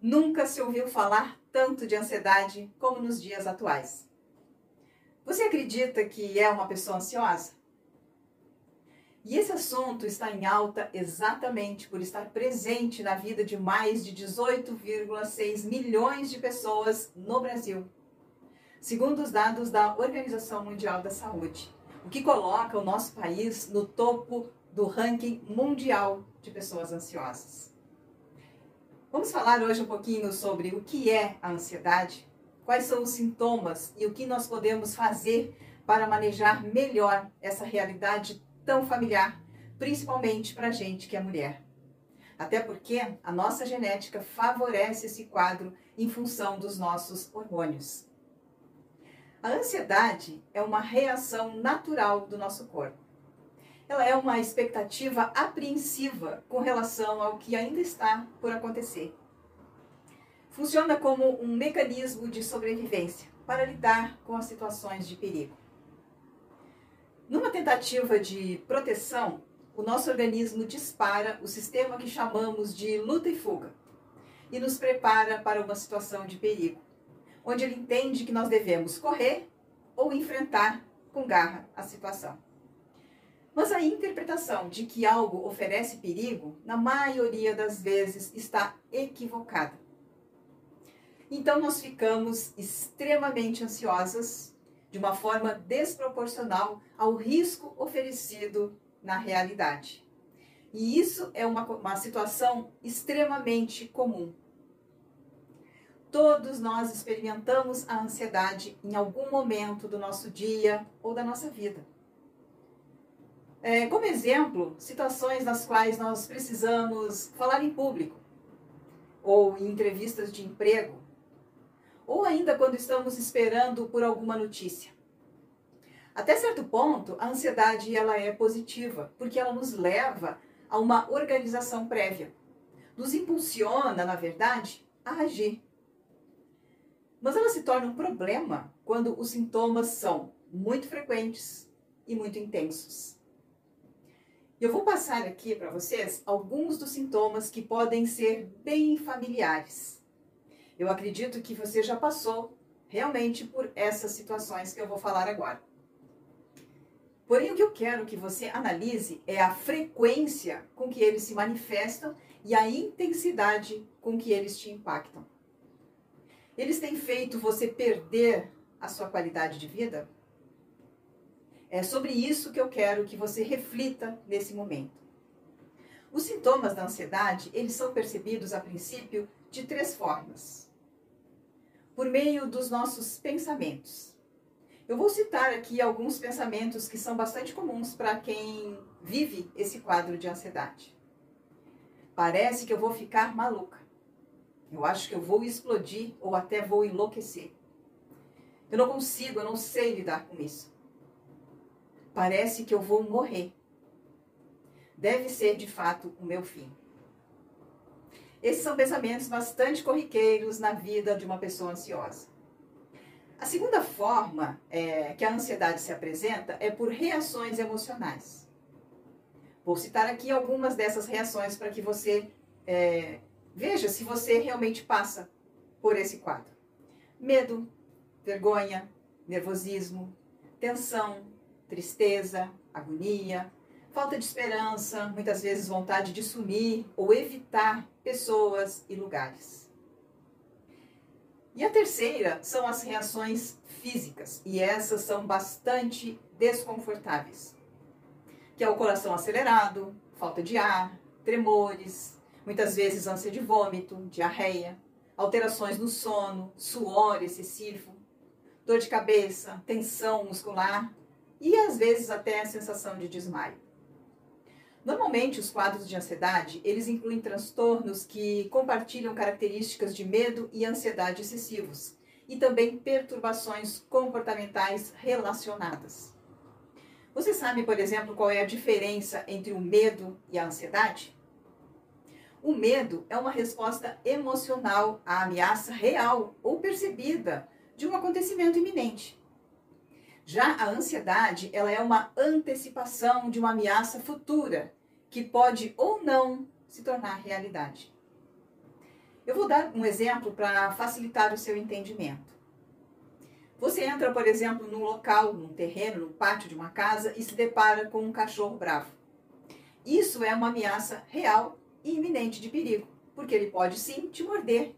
Nunca se ouviu falar tanto de ansiedade como nos dias atuais. Você acredita que é uma pessoa ansiosa? E esse assunto está em alta exatamente por estar presente na vida de mais de 18,6 milhões de pessoas no Brasil, segundo os dados da Organização Mundial da Saúde, o que coloca o nosso país no topo do ranking mundial de pessoas ansiosas. Vamos falar hoje um pouquinho sobre o que é a ansiedade, quais são os sintomas e o que nós podemos fazer para manejar melhor essa realidade tão familiar, principalmente para a gente que é mulher. Até porque a nossa genética favorece esse quadro em função dos nossos hormônios. A ansiedade é uma reação natural do nosso corpo. Ela é uma expectativa apreensiva com relação ao que ainda está por acontecer. Funciona como um mecanismo de sobrevivência para lidar com as situações de perigo. Numa tentativa de proteção, o nosso organismo dispara o sistema que chamamos de luta e fuga e nos prepara para uma situação de perigo, onde ele entende que nós devemos correr ou enfrentar com garra a situação. Mas a interpretação de que algo oferece perigo, na maioria das vezes, está equivocada. Então nós ficamos extremamente ansiosas de uma forma desproporcional ao risco oferecido na realidade. E isso é uma, uma situação extremamente comum. Todos nós experimentamos a ansiedade em algum momento do nosso dia ou da nossa vida. É, como exemplo, situações nas quais nós precisamos falar em público, ou em entrevistas de emprego, ou ainda quando estamos esperando por alguma notícia. Até certo ponto, a ansiedade ela é positiva, porque ela nos leva a uma organização prévia. Nos impulsiona, na verdade, a agir. Mas ela se torna um problema quando os sintomas são muito frequentes e muito intensos. Eu vou passar aqui para vocês alguns dos sintomas que podem ser bem familiares eu acredito que você já passou realmente por essas situações que eu vou falar agora. Porém, o que eu quero que você analise é a frequência com que eles se manifestam e a intensidade com que eles te impactam. Eles têm feito você perder a sua qualidade de vida? É sobre isso que eu quero que você reflita nesse momento. Os sintomas da ansiedade, eles são percebidos a princípio de três formas por meio dos nossos pensamentos. Eu vou citar aqui alguns pensamentos que são bastante comuns para quem vive esse quadro de ansiedade. Parece que eu vou ficar maluca. Eu acho que eu vou explodir ou até vou enlouquecer. Eu não consigo, eu não sei lidar com isso. Parece que eu vou morrer. Deve ser de fato o meu fim. Esses são pensamentos bastante corriqueiros na vida de uma pessoa ansiosa. A segunda forma é, que a ansiedade se apresenta é por reações emocionais. Vou citar aqui algumas dessas reações para que você é, veja se você realmente passa por esse quadro: medo, vergonha, nervosismo, tensão, tristeza, agonia, falta de esperança, muitas vezes vontade de sumir ou evitar pessoas e lugares. E a terceira são as reações físicas, e essas são bastante desconfortáveis, que é o coração acelerado, falta de ar, tremores, muitas vezes ânsia de vômito, diarreia, alterações no sono, suor excessivo, dor de cabeça, tensão muscular e às vezes até a sensação de desmaio. Normalmente, os quadros de ansiedade, eles incluem transtornos que compartilham características de medo e ansiedade excessivos, e também perturbações comportamentais relacionadas. Você sabe, por exemplo, qual é a diferença entre o medo e a ansiedade? O medo é uma resposta emocional à ameaça real ou percebida de um acontecimento iminente. Já a ansiedade, ela é uma antecipação de uma ameaça futura que pode ou não se tornar realidade. Eu vou dar um exemplo para facilitar o seu entendimento. Você entra, por exemplo, num local, num terreno, no pátio de uma casa e se depara com um cachorro bravo. Isso é uma ameaça real e iminente de perigo, porque ele pode sim te morder.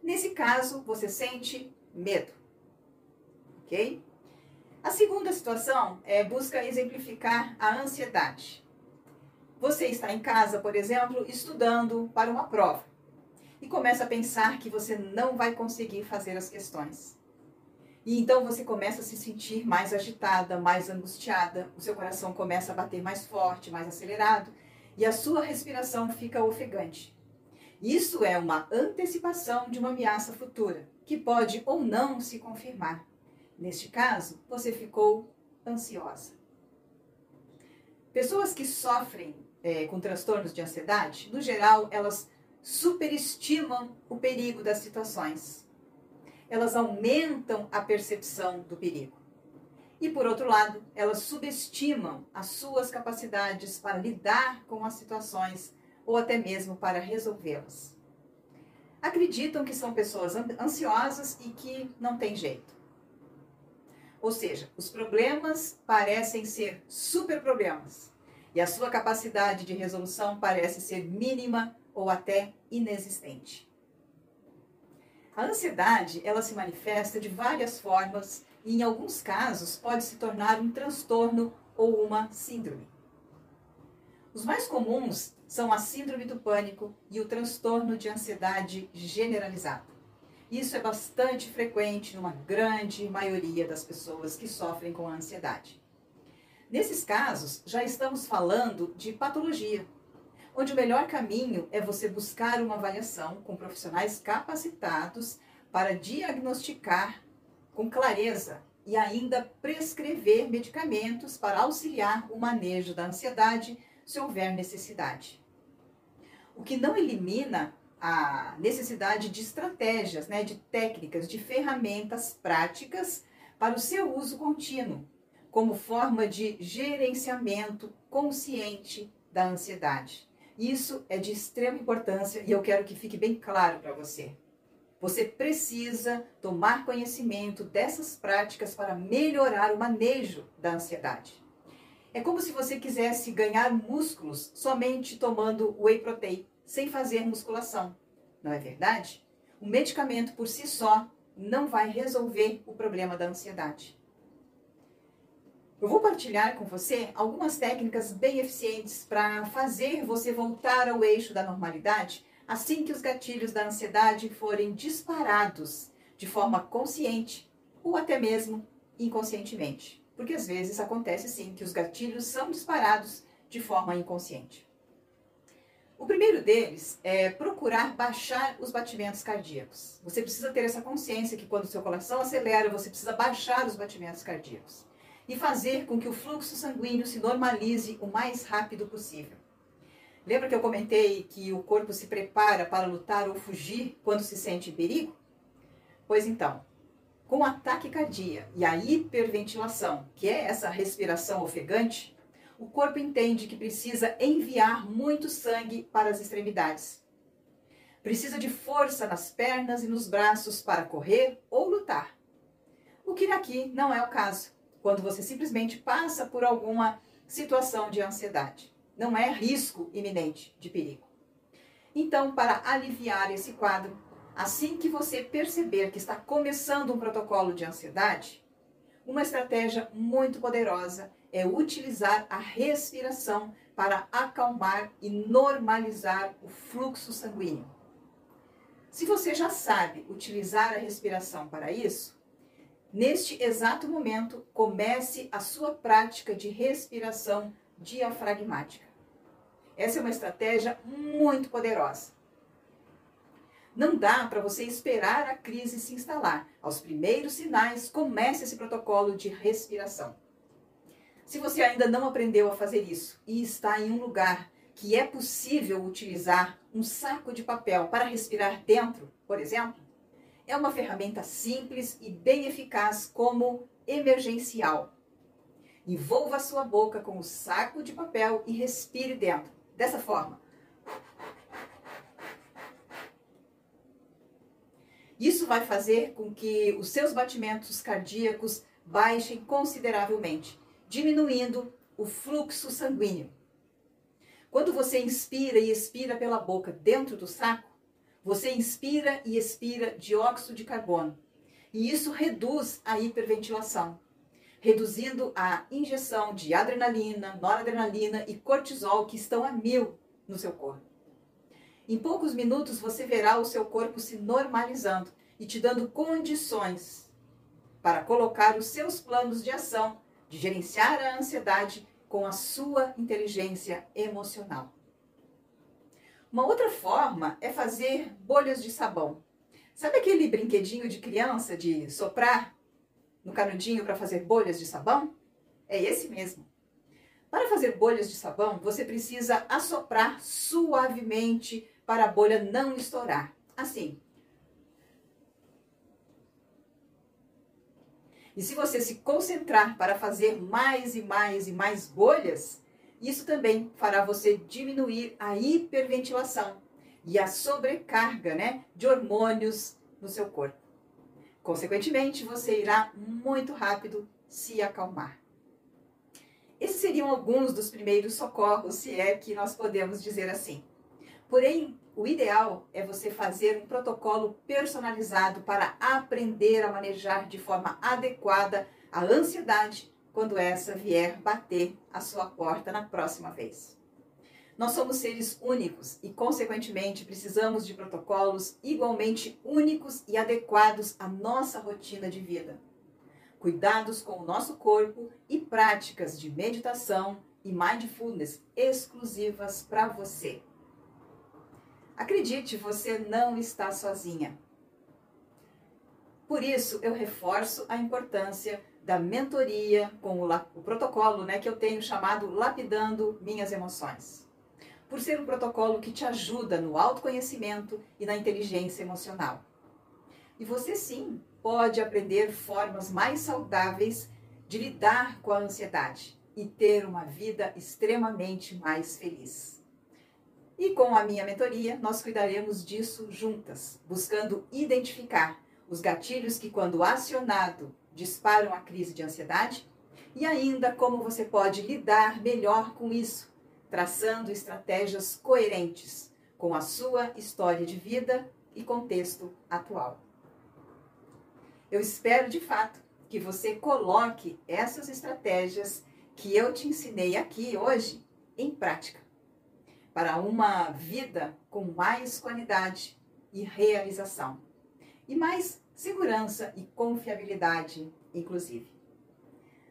Nesse caso, você sente medo. Ok? A segunda situação é busca exemplificar a ansiedade. Você está em casa, por exemplo, estudando para uma prova e começa a pensar que você não vai conseguir fazer as questões. E então você começa a se sentir mais agitada, mais angustiada, o seu coração começa a bater mais forte, mais acelerado e a sua respiração fica ofegante. Isso é uma antecipação de uma ameaça futura, que pode ou não se confirmar. Neste caso, você ficou ansiosa. Pessoas que sofrem é, com transtornos de ansiedade, no geral, elas superestimam o perigo das situações. Elas aumentam a percepção do perigo. E por outro lado, elas subestimam as suas capacidades para lidar com as situações ou até mesmo para resolvê-las. Acreditam que são pessoas ansiosas e que não tem jeito. Ou seja, os problemas parecem ser super problemas e a sua capacidade de resolução parece ser mínima ou até inexistente. A ansiedade, ela se manifesta de várias formas e em alguns casos pode se tornar um transtorno ou uma síndrome. Os mais comuns são a síndrome do pânico e o transtorno de ansiedade generalizada. Isso é bastante frequente numa grande maioria das pessoas que sofrem com a ansiedade. Nesses casos, já estamos falando de patologia, onde o melhor caminho é você buscar uma avaliação com profissionais capacitados para diagnosticar com clareza e ainda prescrever medicamentos para auxiliar o manejo da ansiedade se houver necessidade. O que não elimina a necessidade de estratégias, né, de técnicas, de ferramentas práticas para o seu uso contínuo, como forma de gerenciamento consciente da ansiedade. Isso é de extrema importância e eu quero que fique bem claro para você. Você precisa tomar conhecimento dessas práticas para melhorar o manejo da ansiedade. É como se você quisesse ganhar músculos somente tomando whey protein, sem fazer musculação. Não é verdade? O medicamento por si só não vai resolver o problema da ansiedade. Eu vou partilhar com você algumas técnicas bem eficientes para fazer você voltar ao eixo da normalidade assim que os gatilhos da ansiedade forem disparados de forma consciente ou até mesmo inconscientemente. Porque às vezes acontece sim que os gatilhos são disparados de forma inconsciente. O primeiro deles é procurar baixar os batimentos cardíacos. Você precisa ter essa consciência que quando o seu coração acelera, você precisa baixar os batimentos cardíacos e fazer com que o fluxo sanguíneo se normalize o mais rápido possível. Lembra que eu comentei que o corpo se prepara para lutar ou fugir quando se sente em perigo? Pois então, com a taquicardia e a hiperventilação, que é essa respiração ofegante, o corpo entende que precisa enviar muito sangue para as extremidades. Precisa de força nas pernas e nos braços para correr ou lutar. O que aqui não é o caso quando você simplesmente passa por alguma situação de ansiedade. Não é risco iminente de perigo. Então, para aliviar esse quadro, assim que você perceber que está começando um protocolo de ansiedade, uma estratégia muito poderosa é utilizar a respiração para acalmar e normalizar o fluxo sanguíneo. Se você já sabe utilizar a respiração para isso, Neste exato momento, comece a sua prática de respiração diafragmática. Essa é uma estratégia muito poderosa. Não dá para você esperar a crise se instalar. Aos primeiros sinais, comece esse protocolo de respiração. Se você ainda não aprendeu a fazer isso e está em um lugar que é possível utilizar um saco de papel para respirar dentro, por exemplo, é uma ferramenta simples e bem eficaz como emergencial. Envolva sua boca com o saco de papel e respire dentro. Dessa forma. Isso vai fazer com que os seus batimentos cardíacos baixem consideravelmente, diminuindo o fluxo sanguíneo. Quando você inspira e expira pela boca dentro do saco, você inspira e expira dióxido de carbono. E isso reduz a hiperventilação, reduzindo a injeção de adrenalina, noradrenalina e cortisol que estão a mil no seu corpo. Em poucos minutos você verá o seu corpo se normalizando e te dando condições para colocar os seus planos de ação, de gerenciar a ansiedade com a sua inteligência emocional. Uma outra forma é fazer bolhas de sabão. Sabe aquele brinquedinho de criança de soprar no canudinho para fazer bolhas de sabão? É esse mesmo. Para fazer bolhas de sabão, você precisa assoprar suavemente para a bolha não estourar. Assim. E se você se concentrar para fazer mais e mais e mais bolhas, isso também fará você diminuir a hiperventilação e a sobrecarga né, de hormônios no seu corpo. Consequentemente, você irá muito rápido se acalmar. Esses seriam alguns dos primeiros socorros, se é que nós podemos dizer assim. Porém, o ideal é você fazer um protocolo personalizado para aprender a manejar de forma adequada a ansiedade quando essa vier bater a sua porta na próxima vez. Nós somos seres únicos e, consequentemente, precisamos de protocolos igualmente únicos e adequados à nossa rotina de vida. Cuidados com o nosso corpo e práticas de meditação e mindfulness exclusivas para você. Acredite, você não está sozinha. Por isso, eu reforço a importância da mentoria com o, o, protocolo né, que eu tenho chamado Lapidando Minhas Emoções. Por ser um protocolo que te ajuda no autoconhecimento e na inteligência emocional. E você sim pode aprender formas mais saudáveis de lidar com a ansiedade e ter uma vida extremamente mais feliz. E com a minha mentoria, nós cuidaremos disso juntas, buscando identificar os gatilhos que, quando acionado, disparam a crise de ansiedade e ainda como você pode lidar melhor com isso, traçando estratégias coerentes com a sua história de vida e contexto atual. Eu espero de fato que você coloque essas estratégias que eu te ensinei aqui hoje em prática para uma vida com mais qualidade e realização, e mais segurança e confiabilidade, inclusive.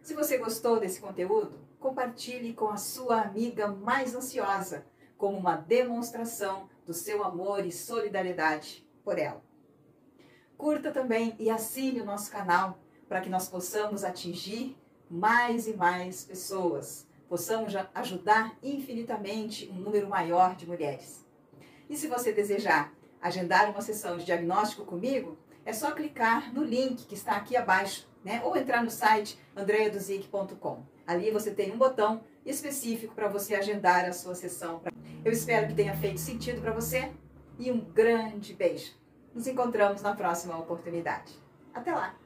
Se você gostou desse conteúdo, compartilhe com a sua amiga mais ansiosa, como uma demonstração do seu amor e solidariedade por ela. Curta também e assine o nosso canal para que nós possamos atingir mais e mais pessoas possamos ajudar infinitamente um número maior de mulheres. E se você desejar agendar uma sessão de diagnóstico comigo, é só clicar no link que está aqui abaixo, né? Ou entrar no site andreaduzic.com. Ali você tem um botão específico para você agendar a sua sessão. Eu espero que tenha feito sentido para você e um grande beijo. Nos encontramos na próxima oportunidade. Até lá!